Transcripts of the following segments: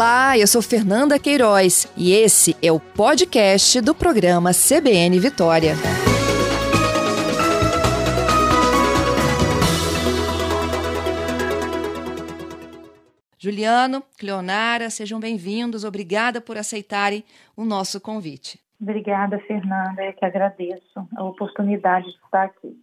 Olá, eu sou Fernanda Queiroz e esse é o podcast do programa CBN Vitória. Juliano, Cleonara, sejam bem-vindos. Obrigada por aceitarem o nosso convite. Obrigada, Fernanda. Eu que agradeço a oportunidade de estar aqui.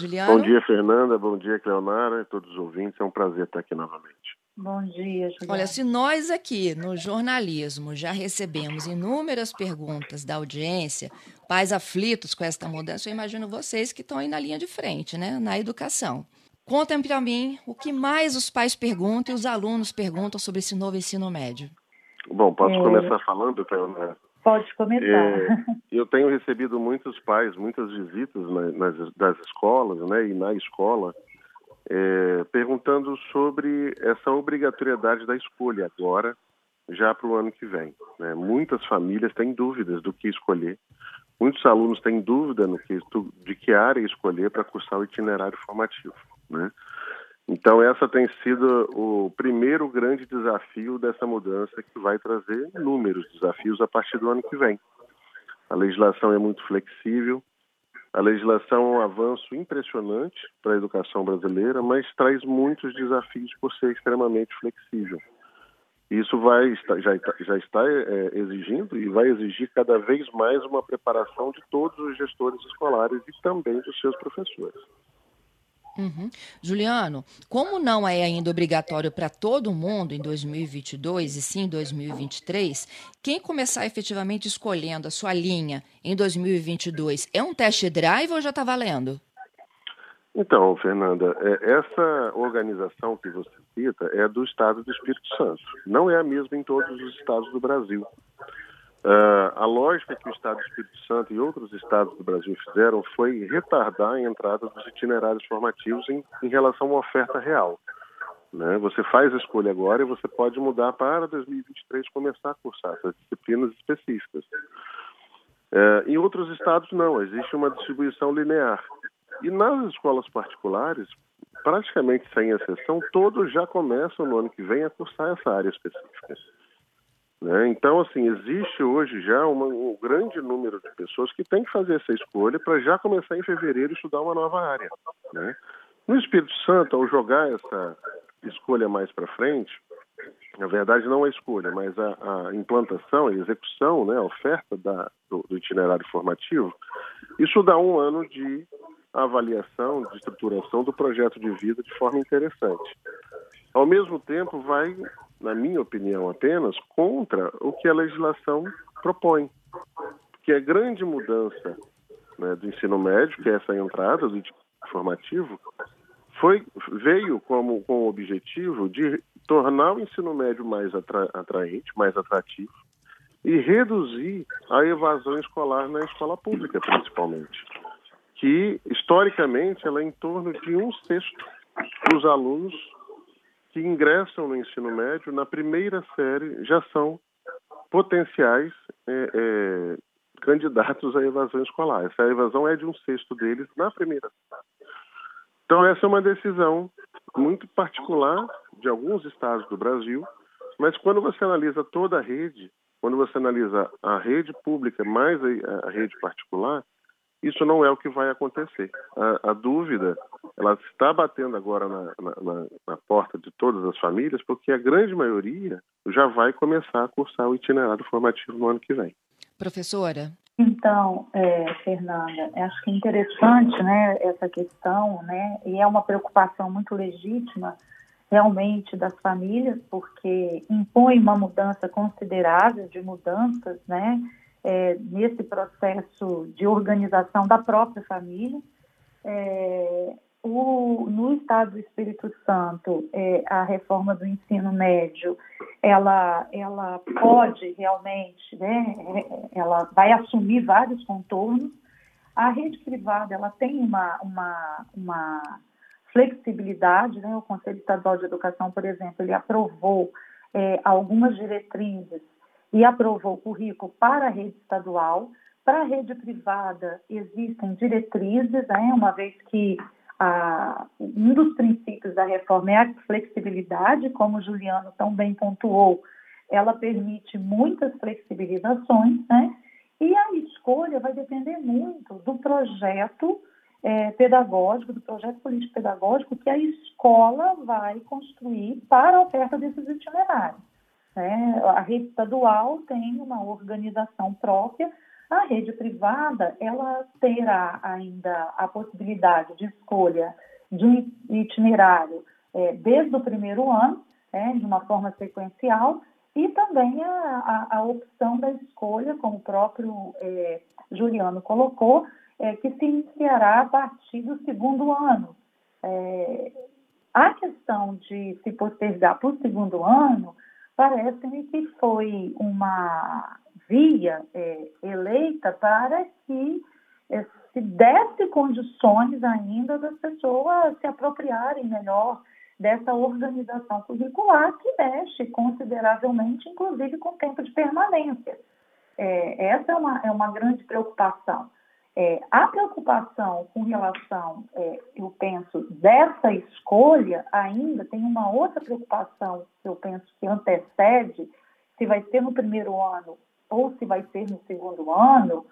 Juliano? Bom dia, Fernanda. Bom dia, Cleonara. Todos os ouvintes. É um prazer estar aqui novamente. Bom dia, Juliana. Olha, se nós aqui no jornalismo já recebemos inúmeras perguntas da audiência, pais aflitos com esta mudança, eu imagino vocês que estão aí na linha de frente, né, na educação. Contem para mim o que mais os pais perguntam e os alunos perguntam sobre esse novo ensino médio. Bom, posso é... começar falando, Cleonara? Pode começar. É, eu tenho recebido muitos pais, muitas visitas nas, das escolas, né, e na escola, é, perguntando sobre essa obrigatoriedade da escolha agora, já para o ano que vem. Né? Muitas famílias têm dúvidas do que escolher, muitos alunos têm dúvida no que, de que área escolher para cursar o itinerário formativo. Né? Então, essa tem sido o primeiro grande desafio dessa mudança que vai trazer inúmeros desafios a partir do ano que vem. A legislação é muito flexível, a legislação é um avanço impressionante para a educação brasileira, mas traz muitos desafios por ser extremamente flexível. Isso vai já, já está é, exigindo e vai exigir cada vez mais uma preparação de todos os gestores escolares e também dos seus professores. Uhum. Juliano, como não é ainda obrigatório para todo mundo em 2022 e sim em 2023, quem começar efetivamente escolhendo a sua linha em 2022 é um teste drive ou já está valendo? Então, Fernanda, é, essa organização que você cita é do Estado do Espírito Santo. Não é a mesma em todos os estados do Brasil. Uh, a lógica que o Estado do Espírito Santo e outros estados do Brasil fizeram foi retardar a entrada dos itinerários formativos em, em relação uma oferta real. Né? Você faz a escolha agora e você pode mudar para 2023 começar a cursar essas disciplinas específicas. Uh, em outros estados, não, existe uma distribuição linear. E nas escolas particulares, praticamente sem exceção, todos já começam no ano que vem a cursar essa área específica. Né? Então, assim, existe hoje já uma, um grande número de pessoas que têm que fazer essa escolha para já começar em fevereiro estudar uma nova área. Né? No Espírito Santo, ao jogar essa escolha mais para frente, na verdade não a escolha, mas a, a implantação, a execução, né, a oferta da, do, do itinerário formativo, isso dá um ano de avaliação, de estruturação do projeto de vida de forma interessante. Ao mesmo tempo, vai na minha opinião apenas, contra o que a legislação propõe. Que a grande mudança né, do ensino médio, que é essa entrada do formativo, foi, veio como, com o objetivo de tornar o ensino médio mais atra, atraente, mais atrativo e reduzir a evasão escolar na escola pública, principalmente, que historicamente ela é em torno de um sexto dos alunos que ingressam no ensino médio na primeira série já são potenciais é, é, candidatos à evasão escolar. Essa evasão é de um sexto deles na primeira. Então, essa é uma decisão muito particular de alguns estados do Brasil, mas quando você analisa toda a rede, quando você analisa a rede pública mais a, a rede particular, isso não é o que vai acontecer. A, a dúvida, ela está batendo agora na, na, na, porta de todas as famílias, porque a grande maioria já vai começar a cursar o itinerário formativo no ano que vem. Professora? Então, é, Fernanda, acho que é interessante né, essa questão, né, e é uma preocupação muito legítima realmente das famílias, porque impõe uma mudança considerável de mudanças, né, é, nesse processo de organização da própria família. É, o, no Estado do Espírito Santo, é, a reforma do ensino médio, ela, ela pode realmente, né, ela vai assumir vários contornos. A rede privada, ela tem uma, uma, uma flexibilidade, né? o Conselho Estadual de Educação, por exemplo, ele aprovou é, algumas diretrizes e aprovou o currículo para a rede estadual. Para a rede privada, existem diretrizes, né, uma vez que a, um dos princípios da reforma é a flexibilidade, como o Juliano tão bem pontuou, ela permite muitas flexibilizações, né? E a escolha vai depender muito do projeto é, pedagógico, do projeto político-pedagógico que a escola vai construir para a oferta desses itinerários. Né? A rede estadual tem uma organização própria, a rede privada ela terá ainda a possibilidade de escolha de um itinerário é, desde o primeiro ano, é, de uma forma sequencial, e também a, a, a opção da escolha, como o próprio é, Juliano colocou, é, que se iniciará a partir do segundo ano. É, a questão de se postergar para o segundo ano parece-me que foi uma via é, eleita para que é, se desse condições ainda das pessoas se apropriarem melhor dessa organização curricular que mexe consideravelmente, inclusive com o tempo de permanência. É, essa é uma, é uma grande preocupação. É, a preocupação com relação, é, eu penso, dessa escolha ainda tem uma outra preocupação que eu penso que antecede, se vai ser no primeiro ano ou se vai ser no segundo ano,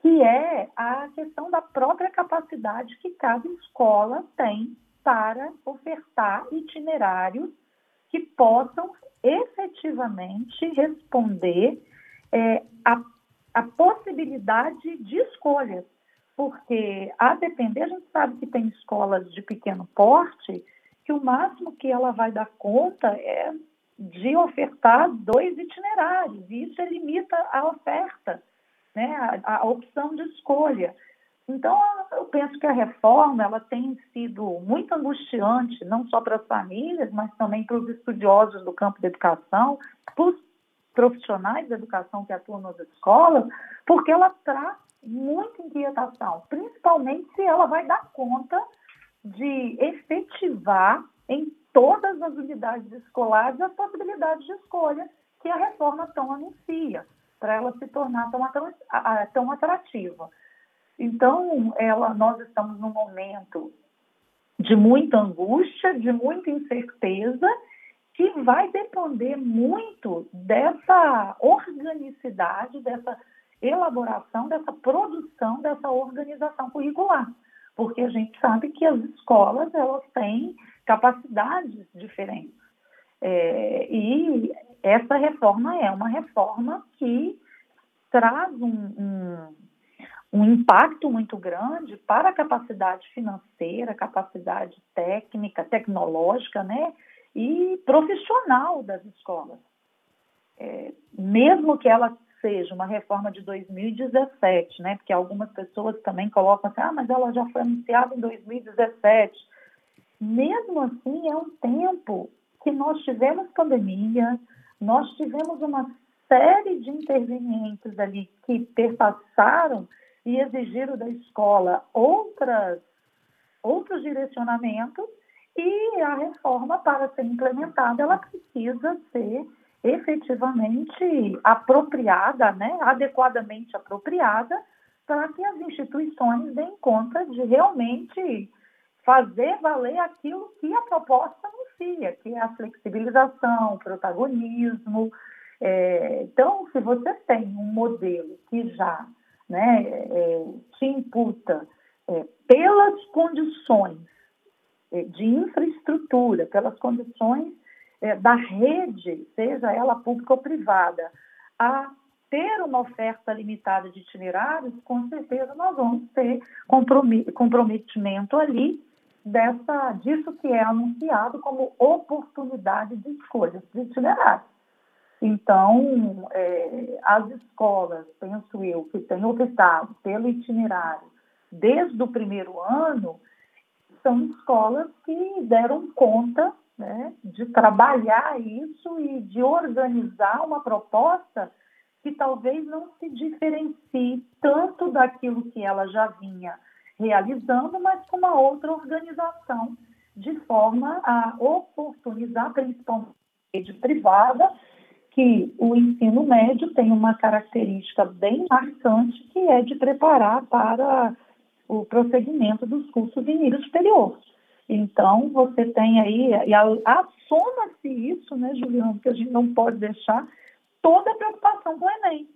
que é a questão da própria capacidade que cada escola tem para ofertar itinerários que possam efetivamente responder é, a, a possibilidade de escolhas. Porque, a depender, a gente sabe que tem escolas de pequeno porte que o máximo que ela vai dar conta é de ofertar dois itinerários, e isso limita a oferta, né, a, a opção de escolha. Então, eu penso que a reforma ela tem sido muito angustiante, não só para as famílias, mas também para os estudiosos do campo da educação, profissionais da educação que atuam nas escolas, porque ela traz muita inquietação, principalmente se ela vai dar conta de efetivar em todas as unidades escolares as possibilidades de escolha que a reforma tão anuncia, para ela se tornar tão, tão atrativa. Então, ela, nós estamos num momento de muita angústia, de muita incerteza, que vai depender muito dessa organicidade, dessa elaboração, dessa produção, dessa organização curricular. Porque a gente sabe que as escolas elas têm capacidades diferentes. É, e essa reforma é uma reforma que traz um, um um impacto muito grande para a capacidade financeira, capacidade técnica, tecnológica, né, e profissional das escolas. É, mesmo que ela seja uma reforma de 2017, né, porque algumas pessoas também colocam assim, ah, mas ela já foi anunciada em 2017. Mesmo assim, é um tempo que nós tivemos pandemia, nós tivemos uma série de intervenientes ali que perpassaram e exigiram da escola outras, outros direcionamentos e a reforma, para ser implementada, ela precisa ser efetivamente apropriada, né, adequadamente apropriada, para que as instituições deem conta de realmente fazer valer aquilo que a proposta anuncia, que é a flexibilização, o protagonismo. É, então, se você tem um modelo que já né, é, te imputa é, pelas condições é, de infraestrutura, pelas condições é, da rede, seja ela pública ou privada, a ter uma oferta limitada de itinerários, com certeza nós vamos ter comprometimento ali dessa, disso que é anunciado como oportunidade de escolha de itinerários. Então, é, as escolas, penso eu, que têm optado pelo itinerário desde o primeiro ano, são escolas que deram conta né, de trabalhar isso e de organizar uma proposta que talvez não se diferencie tanto daquilo que ela já vinha realizando, mas com uma outra organização, de forma a oportunizar, principalmente rede privada, que o ensino médio tem uma característica bem marcante, que é de preparar para o prosseguimento dos cursos de nível superior. Então, você tem aí, e a, a soma-se isso, né, Juliano, que a gente não pode deixar, toda a preocupação com o Enem,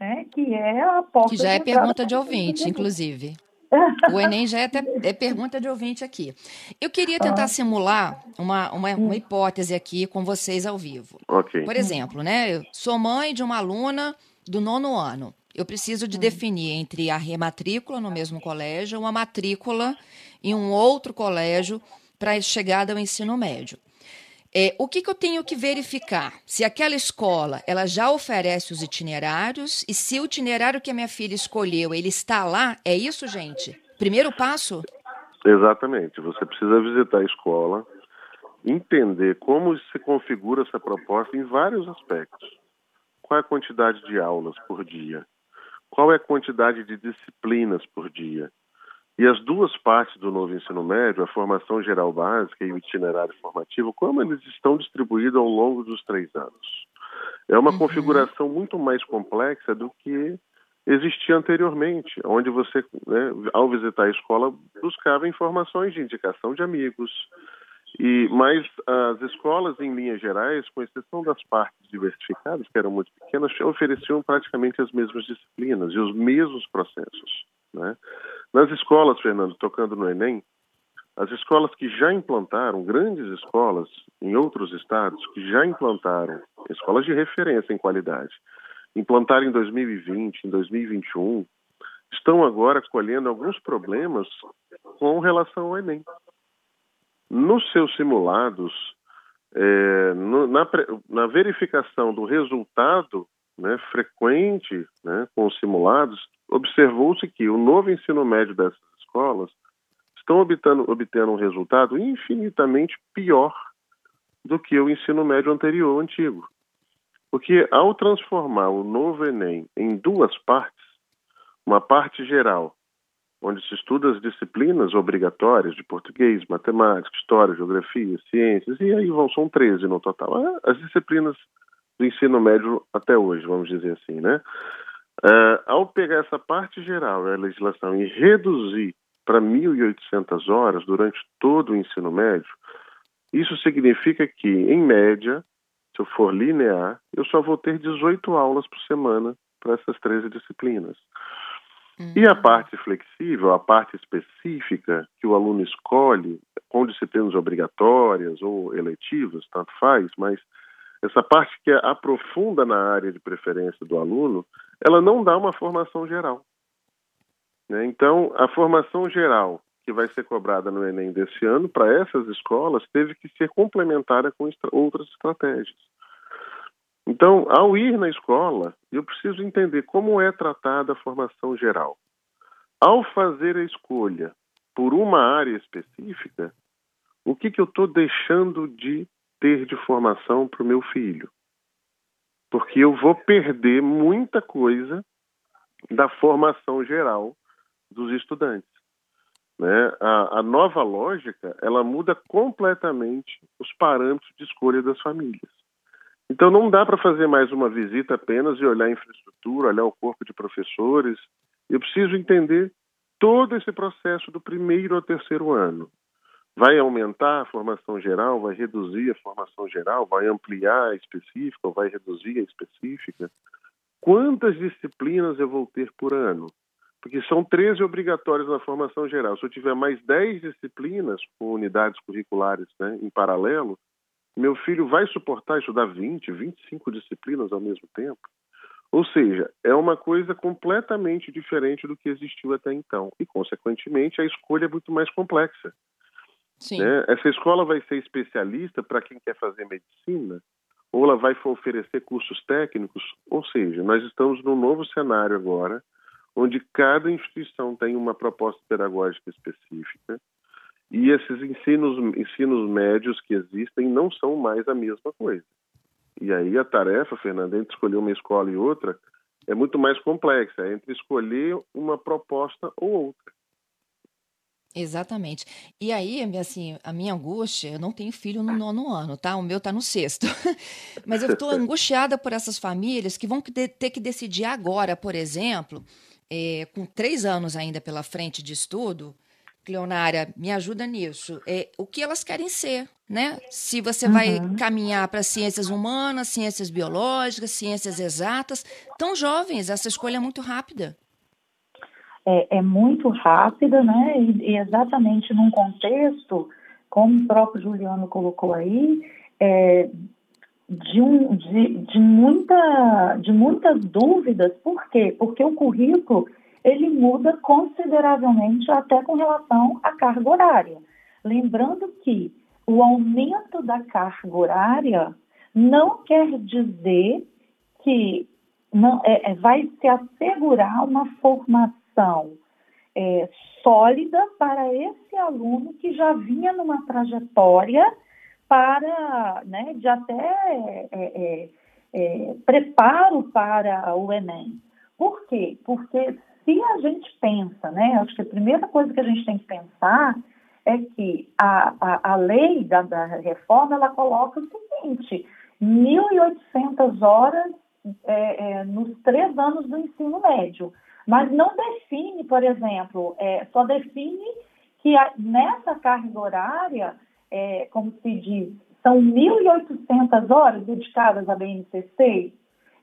né, que é a porta Que já é pergunta de ouvinte, inclusive. O Enem já é, até, é pergunta de ouvinte aqui. Eu queria tentar ah. simular uma, uma, uma, hipótese aqui com vocês ao vivo. Okay. Por exemplo, né? Eu sou mãe de uma aluna do nono ano. Eu preciso de hum. definir entre a rematrícula no mesmo colégio, uma matrícula em um outro colégio para a chegada ao ensino médio. É, o que, que, eu tenho que verificar? Se aquela escola ela já oferece os itinerários e se o itinerário que a minha filha escolheu ele está lá, é isso, gente? Primeiro passo? Exatamente. Você precisa visitar a escola, entender como se configura essa proposta em vários aspectos. Qual é a quantidade de aulas por dia? Qual é a quantidade de disciplinas por dia? E as duas partes do novo ensino médio, a formação geral básica e o itinerário formativo, como eles estão distribuídos ao longo dos três anos? É uma uhum. configuração muito mais complexa do que existia anteriormente, onde você, né, ao visitar a escola, buscava informações de indicação de amigos. E mas as escolas, em linhas gerais, com exceção das partes diversificadas, que eram muito pequenas, ofereciam praticamente as mesmas disciplinas e os mesmos processos. Né? Nas escolas, Fernando, tocando no Enem, as escolas que já implantaram, grandes escolas em outros estados, que já implantaram, escolas de referência em qualidade, implantaram em 2020, em 2021, estão agora colhendo alguns problemas com relação ao Enem. Nos seus simulados, é, no, na, na, verificação do resultado né, frequente né, com os simulados, observou-se que o novo ensino médio dessas escolas estão obtendo, obtendo um resultado infinitamente pior do que o ensino médio anterior, antigo. Porque ao transformar o novo Enem em duas partes, uma parte geral, onde se estuda as disciplinas obrigatórias de português, matemática, história, geografia, ciências, e aí vão, são 13 no total, as disciplinas do ensino médio até hoje, vamos dizer assim, né? Uh, ao pegar essa parte geral da legislação e reduzir para 1.800 horas durante todo o ensino médio, isso significa que, em média, se eu for linear, eu só vou ter 18 aulas por semana para essas 13 disciplinas. Uhum. E a parte flexível, a parte específica que o aluno escolhe, com disciplinas obrigatórias ou eletivas, tanto faz, mas essa parte que aprofunda na área de preferência do aluno, ela não dá uma formação geral. Né? Então, a formação geral que vai ser cobrada no Enem desse ano, para essas escolas, teve que ser complementada com outras estratégias. Então, ao ir na escola, eu preciso entender como é tratada a formação geral. Ao fazer a escolha por uma área específica, o que, que eu estou deixando de ter de formação para o meu filho. Porque eu vou perder muita coisa da formação geral dos estudantes. Né? A, a, nova lógica ela muda completamente os parâmetros de escolha das famílias. Então não dá para fazer mais uma visita apenas e olhar a infraestrutura, olhar o corpo de professores. Eu preciso entender todo esse processo do primeiro ao terceiro ano. Vai aumentar a formação geral, vai reduzir a formação geral, vai ampliar a específica ou vai reduzir a específica? Quantas disciplinas eu vou ter por ano? Porque são 13 obrigatórias na formação geral. Se eu tiver mais 10 disciplinas com unidades curriculares né, em paralelo, meu filho vai suportar estudar 20, 25 disciplinas ao mesmo tempo? Ou seja, é uma coisa completamente diferente do que existiu até então. E, consequentemente, a escolha é muito mais complexa. Né? Essa escola vai ser especialista para quem quer fazer medicina, ou ela vai oferecer cursos técnicos, ou seja, nós estamos num novo cenário agora, onde cada instituição tem uma proposta pedagógica específica, e esses ensinos, ensinos médios que existem não são mais a mesma coisa. E aí a tarefa, Fernanda, entre escolher uma escola e outra, é muito mais complexa, é entre escolher uma proposta ou outra. Exatamente. E aí, assim, a minha angústia, eu não tenho filho no nono ano, tá? O meu tá no sexto. Mas eu estou angustiada por essas famílias que vão ter que decidir agora, por exemplo, é, com três anos ainda pela frente de estudo, Cleonária, me ajuda nisso. É, o que elas querem ser? né? Se você vai uhum. caminhar para ciências humanas, ciências biológicas, ciências exatas, tão jovens, essa escolha é muito rápida. É, é muito rápida, né? E, e, exatamente num contexto, como o próprio Juliano colocou aí, é, de, um, de, de, muita, de muitas dúvidas. Por quê? Porque o currículo ele muda consideravelmente até com relação à carga horária. Lembrando que o aumento da carga horária não quer dizer que não, é, é, vai se assegurar uma formação é, sólida para esse aluno que já vinha numa trajetória para, né, de até é, é, é preparo para o Enem. Por quê? Porque se a gente pensa, né, acho que a primeira coisa que a gente tem que pensar é que a, a, a lei da, da reforma ela coloca o seguinte: 1.800 horas é, é, nos três anos do ensino médio, mas não define, por exemplo, é, só define que a, nessa carga horária, é, como se diz, são 1.800 horas dedicadas à BNCC.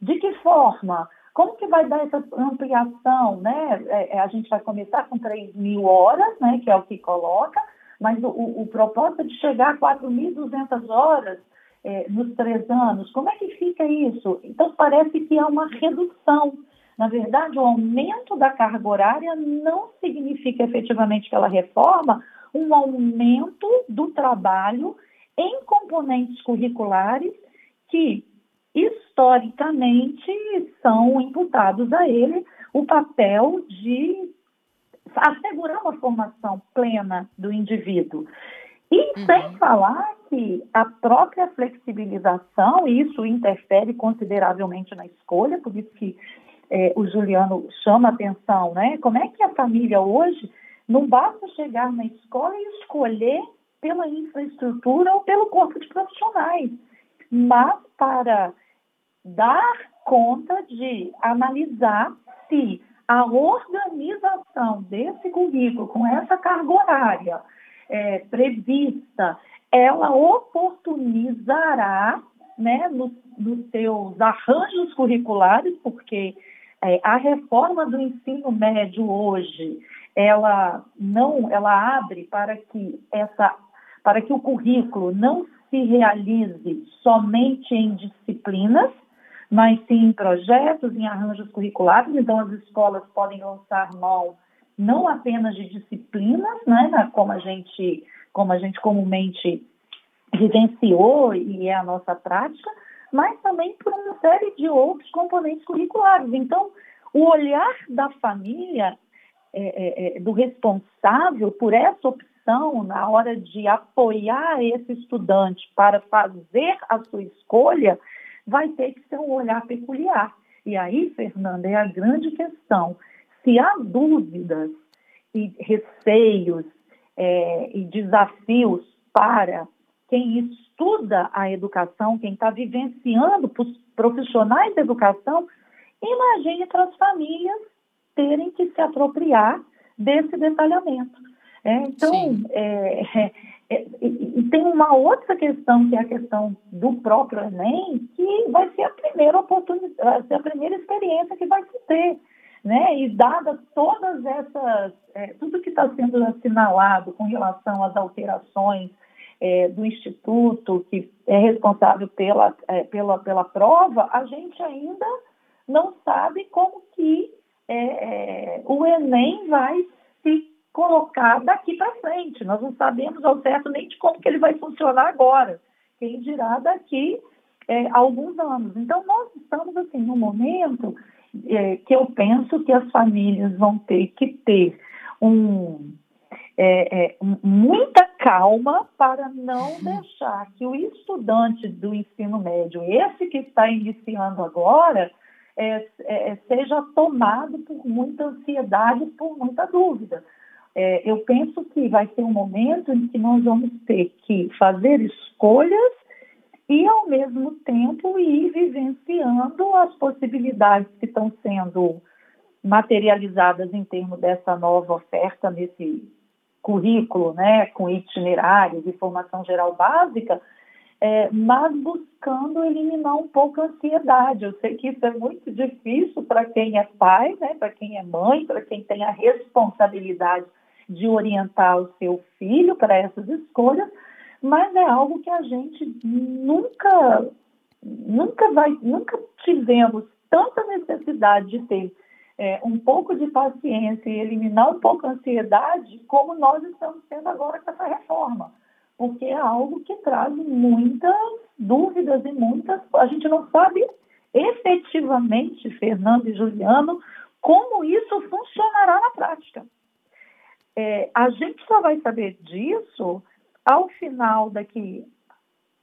De que forma? Como que vai dar essa ampliação, né? É, é, a gente vai começar com 3 mil horas, né, que é o que coloca, mas o, o propósito é de chegar a 4.200 horas é, nos três anos, como é que fica isso? Então, parece que há uma redução. Na verdade, o aumento da carga horária não significa efetivamente pela reforma um aumento do trabalho em componentes curriculares que historicamente são imputados a ele o papel de assegurar uma formação plena do indivíduo. E uhum. sem falar que a própria flexibilização, isso interfere consideravelmente na escolha, por isso que é, o Juliano chama atenção, né? Como é que a família hoje não basta chegar na escola e escolher pela infraestrutura ou pelo corpo de profissionais, mas para dar conta de analisar se a organização desse currículo com essa carga horária é, prevista, ela oportunizará né, nos, seus arranjos curriculares, porque é, a reforma do ensino médio hoje, ela não, ela abre para que essa, para que o currículo não se realize somente em disciplinas, mas sim projetos, em arranjos curriculares. Então, as escolas podem lançar mão não apenas de disciplinas, né, como a gente, como a gente comumente vivenciou e é a nossa prática, mas também por uma série de outros componentes curriculares. Então, o olhar da família, é, é, é do responsável por essa opção na hora de apoiar esse estudante para fazer a sua escolha, vai ter que ser um olhar peculiar. E aí, Fernanda, é a grande questão. Se há dúvidas e receios é, e desafios para quem estuda a educação, quem está vivenciando os profissionais da educação, imagine para as famílias terem que se apropriar desse detalhamento. É, então, é, e tem uma outra questão, que é a questão do próprio Enem, que vai ser a primeira oportunidade, a primeira experiência que vai se ter. Né? E dadas todas essas, é, tudo que está sendo assinalado com relação às alterações é, do Instituto, que é responsável pela, é, pela, pela prova, a gente ainda não sabe como que é, é, o Enem vai se colocar daqui para frente. Nós não sabemos ao certo nem de como que ele vai funcionar agora. Quem dirá daqui é, alguns anos. Então, nós estamos, assim, num momento é, que eu penso que as famílias vão ter que ter um, é, é muita calma para não deixar que o estudante do ensino médio, esse que está iniciando agora, é, é, seja tomado por muita ansiedade, por muita dúvida é, eu penso que vai ser um momento em que nós vamos ter que fazer escolhas e, ao mesmo tempo, ir vivenciando as possibilidades que estão sendo materializadas em termos dessa nova oferta nesse, currículo, né, com itinerários e formação geral básica, é, mas buscando eliminar um pouco a ansiedade. Eu sei que isso é muito difícil para quem é pai, né, para quem é mãe, para quem tem a responsabilidade de orientar o seu filho para essas escolhas, mas é algo que a gente nunca, nunca vai, nunca tivemos tanta necessidade de ter é, um pouco de paciência e eliminar um pouco a ansiedade, como nós estamos tendo agora com essa reforma porque é algo que traz muitas dúvidas e muitas. A gente não sabe efetivamente, Fernando e Juliano, como isso funcionará na prática. É, a gente só vai saber disso ao final daqui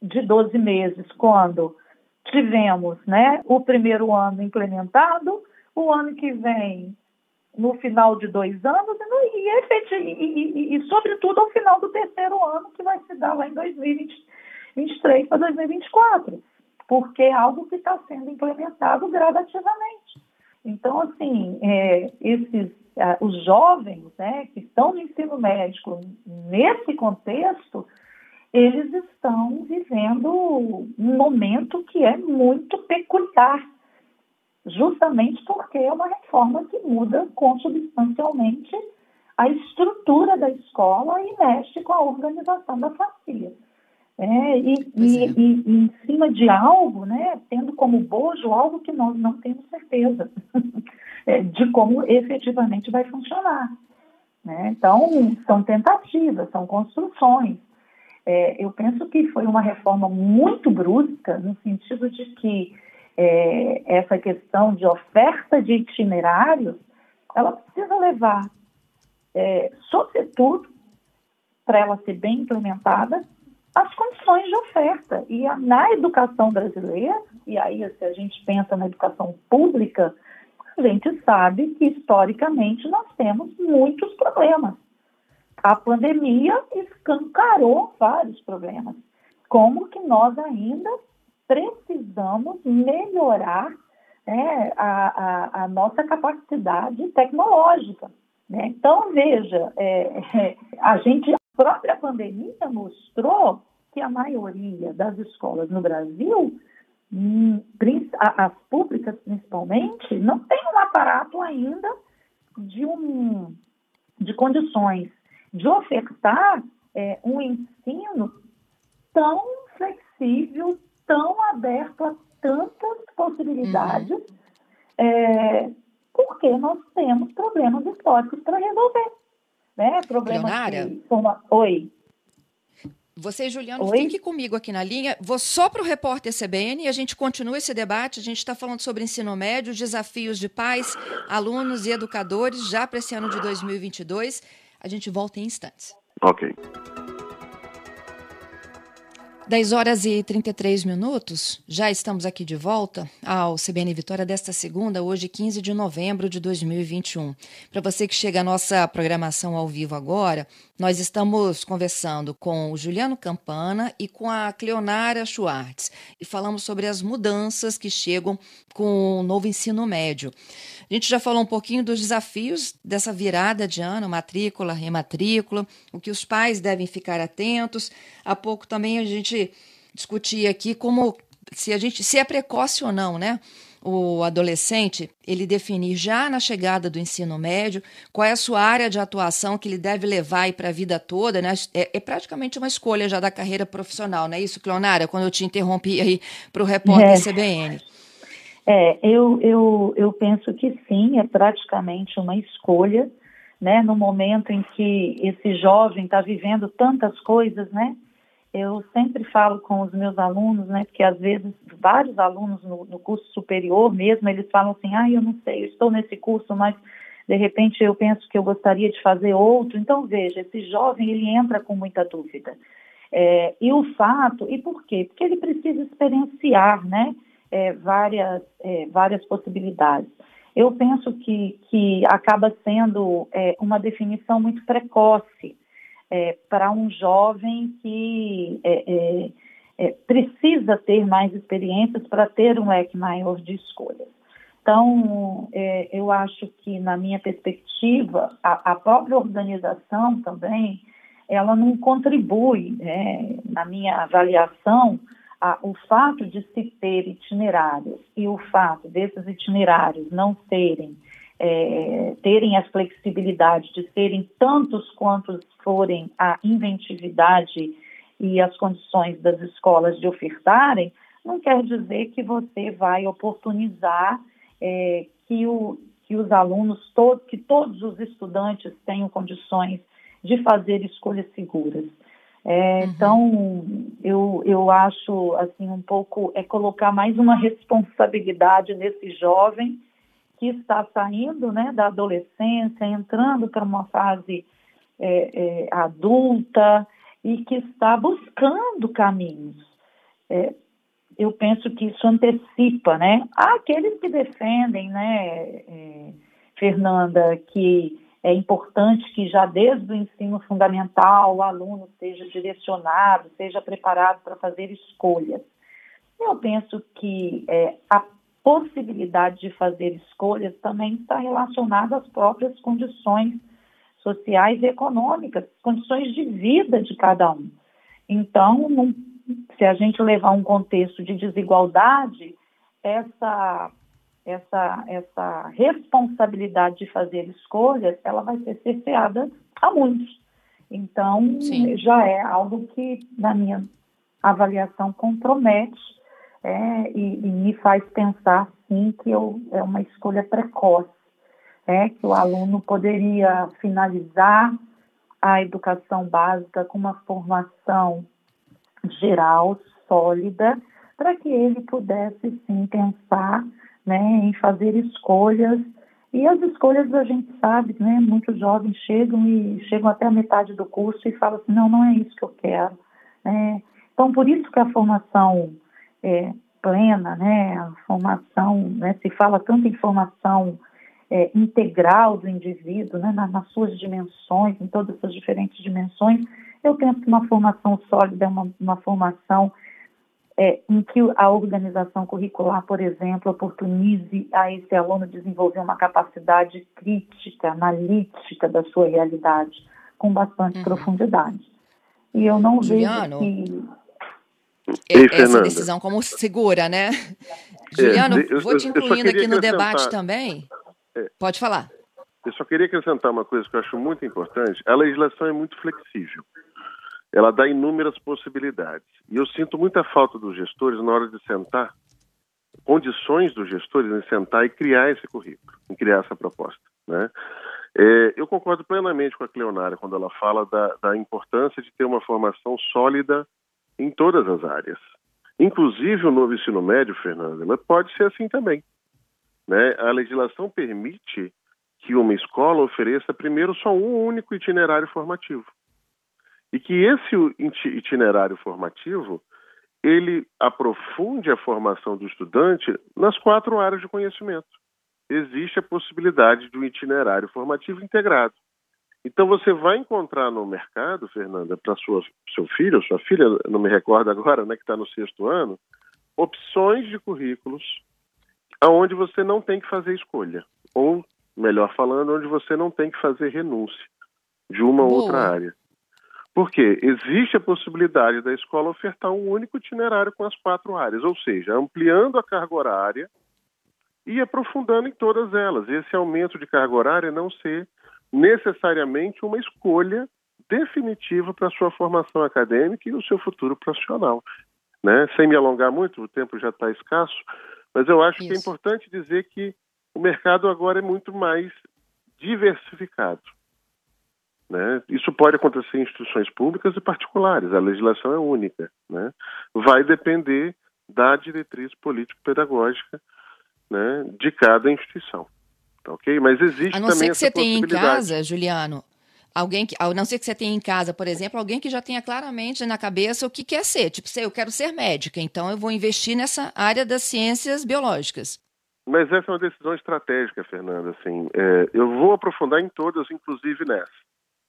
de 12 meses, quando tivemos né, o primeiro ano implementado, o ano que vem no final de dois anos e, e, e, e, sobretudo, ao final do terceiro ano, que vai se dar lá em 2023 para 2024, porque é algo que está sendo implementado gradativamente. Então, assim, é, esses, é, os jovens né, que estão no ensino médico nesse contexto, eles estão vivendo um momento que é muito peculiar justamente porque é uma reforma que muda consubstancialmente a estrutura da escola e mexe com a organização da família. É, e, e, é. e, e, em cima de algo, né, tendo como bojo algo que nós não temos certeza é, de como efetivamente vai funcionar. Né? Então, são tentativas, são construções. É, eu penso que foi uma reforma muito brusca, no sentido de que é, essa questão de oferta de itinerários, ela precisa levar, é, sobretudo, para ela ser bem implementada, as condições de oferta. E na educação brasileira, e aí se a gente pensa na educação pública, a gente sabe que historicamente nós temos muitos problemas. A pandemia escancarou vários problemas. Como que nós ainda precisamos melhorar né, a, a, a, nossa capacidade tecnológica. Né? Então, veja, é, é, a gente, a própria pandemia mostrou que a maioria das escolas no Brasil, hum, as públicas principalmente, não tem um aparato ainda de, um, de condições de ofertar é, um ensino tão flexível, tão aberto a tantas possibilidades, uhum. é, porque nós temos problemas históricos para resolver. Né? Problemas Leonara, de forma... Oi. Você e Juliano, Oi? fique comigo aqui na linha. Vou só para o repórter CBN e a gente continua esse debate. A gente está falando sobre ensino médio, desafios de pais, alunos e educadores já para esse ano de 2022. A gente volta em instantes. Ok. 10 horas e 33 minutos, já estamos aqui de volta ao CBN Vitória desta segunda, hoje 15 de novembro de 2021. Para você que chega à nossa programação ao vivo agora, nós estamos conversando com o Juliano Campana e com a Cleonara Schwartz e falamos sobre as mudanças que chegam com o novo ensino médio. A gente já falou um pouquinho dos desafios dessa virada de ano, matrícula, rematrícula, o que os pais devem ficar atentos. Há pouco também a gente discutia aqui como se a gente se é precoce ou não, né? O adolescente ele definir já na chegada do ensino médio qual é a sua área de atuação que ele deve levar para a vida toda, né? É, é, praticamente uma escolha já da carreira profissional, não é isso, Cleonara? Quando eu te interrompi aí para o repórter é. CBN. É, eu, eu, eu penso que sim, é praticamente uma escolha, né? No momento em que esse jovem está vivendo tantas coisas, né? Eu sempre falo com os meus alunos, né? Porque às vezes vários alunos no, no curso superior mesmo, eles falam assim, ah, eu não sei, eu estou nesse curso, mas de repente eu penso que eu gostaria de fazer outro. Então, veja, esse jovem, ele entra com muita dúvida. É, e o fato, e por quê? Porque ele precisa experienciar, né? é, várias, é, várias possibilidades. Eu penso que, que acaba sendo é, uma definição muito precoce é, para um jovem que é, é, precisa ter mais experiências para ter um leque maior de escolhas. Então, é, eu acho que, na minha perspectiva, a, a própria organização também, ela não contribui, né, na minha avaliação, a, o fato de se ter itinerários e o fato desses itinerários não serem, é, terem a flexibilidade de serem tantos quantos forem a inventividade e as condições das escolas de ofertarem, não quer dizer que você vai oportunizar é, que, o, que os alunos, todo, que todos os estudantes tenham condições de fazer escolhas seguras. É, uhum. Então, eu, eu acho, assim, um pouco, é colocar mais uma responsabilidade nesse jovem que está saindo, né, da adolescência, entrando para uma fase é, é, adulta e que está buscando caminhos. É, eu penso que isso antecipa, né? Há aqueles que defendem, né, é, Fernanda, que é importante que já desde o ensino fundamental o aluno seja direcionado, seja preparado para fazer escolhas. Eu penso que é, a possibilidade de fazer escolhas também está relacionada às próprias condições sociais e econômicas, condições de vida de cada um. Então, não se a gente levar um contexto de desigualdade, essa, essa, essa responsabilidade de fazer escolhas, ela vai ser cerceada a muitos. Então, Sim. já é algo que, na minha avaliação, compromete é, e, e, me faz pensar, sim, que eu, é uma escolha precoce, é, que o aluno poderia finalizar a educação básica com uma formação geral, sólida, para que ele pudesse sim pensar né, em fazer escolhas. E as escolhas a gente sabe, né? Muitos jovens chegam e chegam até a metade do curso e falam assim, não, não é isso que eu quero. Né? Então, por isso que a formação é, plena, né? A formação, né? Se fala tanto em formação é, integral do indivíduo, né? nas suas dimensões, em todas as diferentes dimensões, eu penso que uma formação sólida é uma, uma formação é, em que a organização curricular, por exemplo, oportunize a esse aluno desenvolver uma capacidade crítica, analítica da sua realidade, com bastante uhum. profundidade. E eu não Juliano, vejo que. Ei, essa decisão como segura, né? É, Juliano, eu, vou te incluindo aqui no debate também. É, Pode falar. Eu só queria acrescentar uma coisa que eu acho muito importante. A legislação é muito flexível ela dá inúmeras possibilidades. E eu sinto muita falta dos gestores na hora de sentar, condições dos gestores em sentar e criar esse currículo, em criar essa proposta. Né? É, eu concordo plenamente com a Cleonária quando ela fala da, da importância de ter uma formação sólida em todas as áreas. Inclusive o novo ensino médio, Fernanda, mas pode ser assim também. Né? A legislação permite que uma escola ofereça primeiro só um único itinerário formativo e que esse itinerário formativo ele aprofunde a formação do estudante nas quatro áreas de conhecimento. Existe a possibilidade de um itinerário formativo integrado. Então você vai encontrar no mercado, Fernanda, para seu filho ou sua filha, não me recordo agora, né, que está no sexto ano, opções de currículos aonde você não tem que fazer escolha, ou melhor falando, onde você não tem que fazer renúncia de uma ou outra área. Porque existe a possibilidade da escola ofertar um único itinerário com as quatro áreas, ou seja, ampliando a carga horária e aprofundando em todas elas. Esse aumento de carga horária não ser necessariamente uma escolha definitiva para a sua formação acadêmica e o seu futuro profissional. Né? Sem me alongar muito, o tempo já está escasso, mas eu acho Isso. que é importante dizer que o mercado agora é muito mais diversificado. Né? Isso pode acontecer em instituições públicas e particulares, a legislação é única. Né? Vai depender da diretriz político-pedagógica né, de cada instituição. Tá ok? Mas existe A não também ser que você tenha em casa, Juliano, alguém que, a não ser que você tenha em casa, por exemplo, alguém que já tenha claramente na cabeça o que quer ser. Tipo, eu quero ser médica, então eu vou investir nessa área das ciências biológicas. Mas essa é uma decisão estratégica, Fernanda. Assim, é, eu vou aprofundar em todas, inclusive nessa.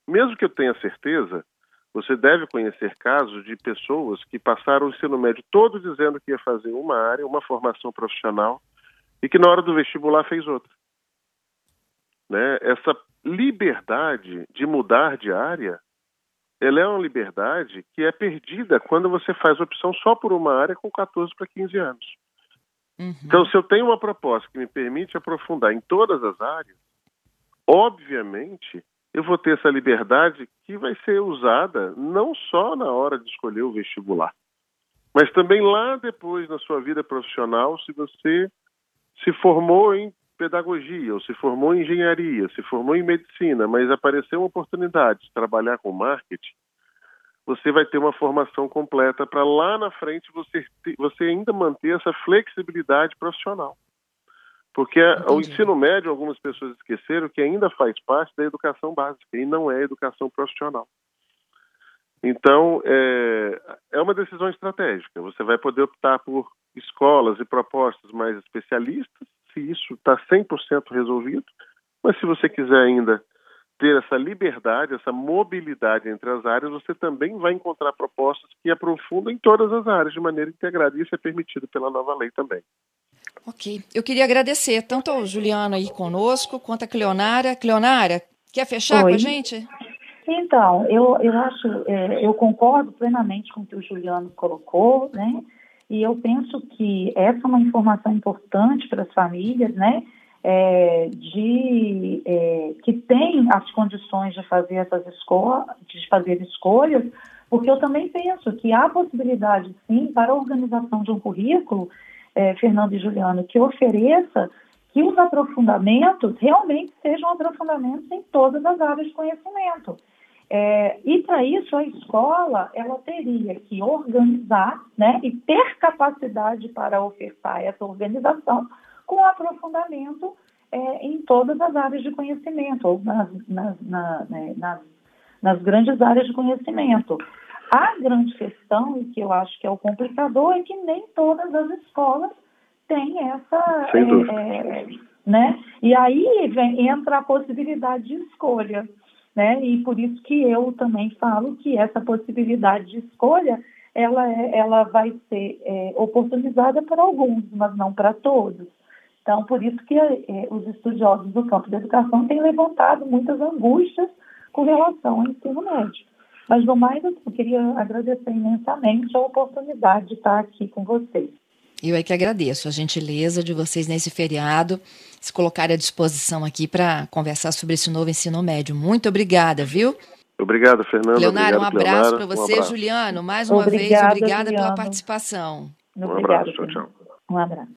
Mesmo que eu tenha certeza, você deve conhecer casos de pessoas que passaram o ensino médio todo dizendo que ia fazer uma área, uma formação profissional, e que na hora do vestibular fez outra. Né? Essa liberdade de mudar de área, ela é uma liberdade que é perdida quando você faz opção só por uma área com 14 para 15 anos. Uhum. Então, se eu tenho uma proposta que me permite aprofundar em todas as áreas, obviamente eu vou ter essa liberdade que vai ser usada não só na hora de escolher o vestibular, mas também lá depois na sua vida profissional, se você se formou em pedagogia, ou se formou em engenharia, se formou em medicina, mas apareceu uma oportunidade de trabalhar com marketing, você vai ter uma formação completa para lá na frente você, você ainda manter essa flexibilidade profissional. Porque Entendi. o ensino médio, algumas pessoas esqueceram que ainda faz parte da educação básica e não é educação profissional. Então, é, é uma decisão estratégica. Você vai poder optar por escolas e propostas mais especialistas, se isso está 100% resolvido, mas se você quiser ainda ter essa liberdade, essa mobilidade entre as áreas, você também vai encontrar propostas que aprofundam em todas as áreas de maneira integrada. E isso é permitido pela nova lei também. Ok. Eu queria agradecer tanto ao Juliano aí conosco, quanto a Cleonara. Cleonara, quer fechar Oi. com a gente? Então, eu, eu acho, é, eu concordo plenamente com o que o Juliano colocou, né? E eu penso que essa é uma informação importante para as famílias, né? É, de é, que tem as condições de fazer essas escolas, de fazer escolhas, porque eu também penso que há possibilidade, sim, para a organização de um currículo, é, Fernando e Juliano, que ofereça que os aprofundamentos realmente sejam aprofundamentos em todas as áreas de conhecimento. É, e para isso a escola ela teria que organizar né, e ter capacidade para ofertar essa organização com aprofundamento é, em todas as áreas de conhecimento, ou nas, nas, na, né, nas, nas grandes áreas de conhecimento. A grande questão, e que eu acho que é o complicador, é que nem todas as escolas têm essa. É, é, né? E aí vem, entra a possibilidade de escolha né? E por isso que eu também falo que essa possibilidade de escolha ela, é, ela vai ser é, oportunizada para alguns, mas não para todos. Então, por isso que é, os estudiosos do campo da educação têm levantado muitas angústias com relação ao ensino médio. Mas, no mais, eu queria agradecer imensamente a oportunidade de estar aqui com vocês. Eu é que agradeço a gentileza de vocês nesse feriado se colocarem à disposição aqui para conversar sobre esse novo ensino médio. Muito obrigada, viu? Obrigado, Fernando. Leonardo, obrigado, um abraço para você. Um Juliano, mais uma obrigada, vez, obrigada Juliano. pela participação. Um abraço, tchau, tchau. Um abraço.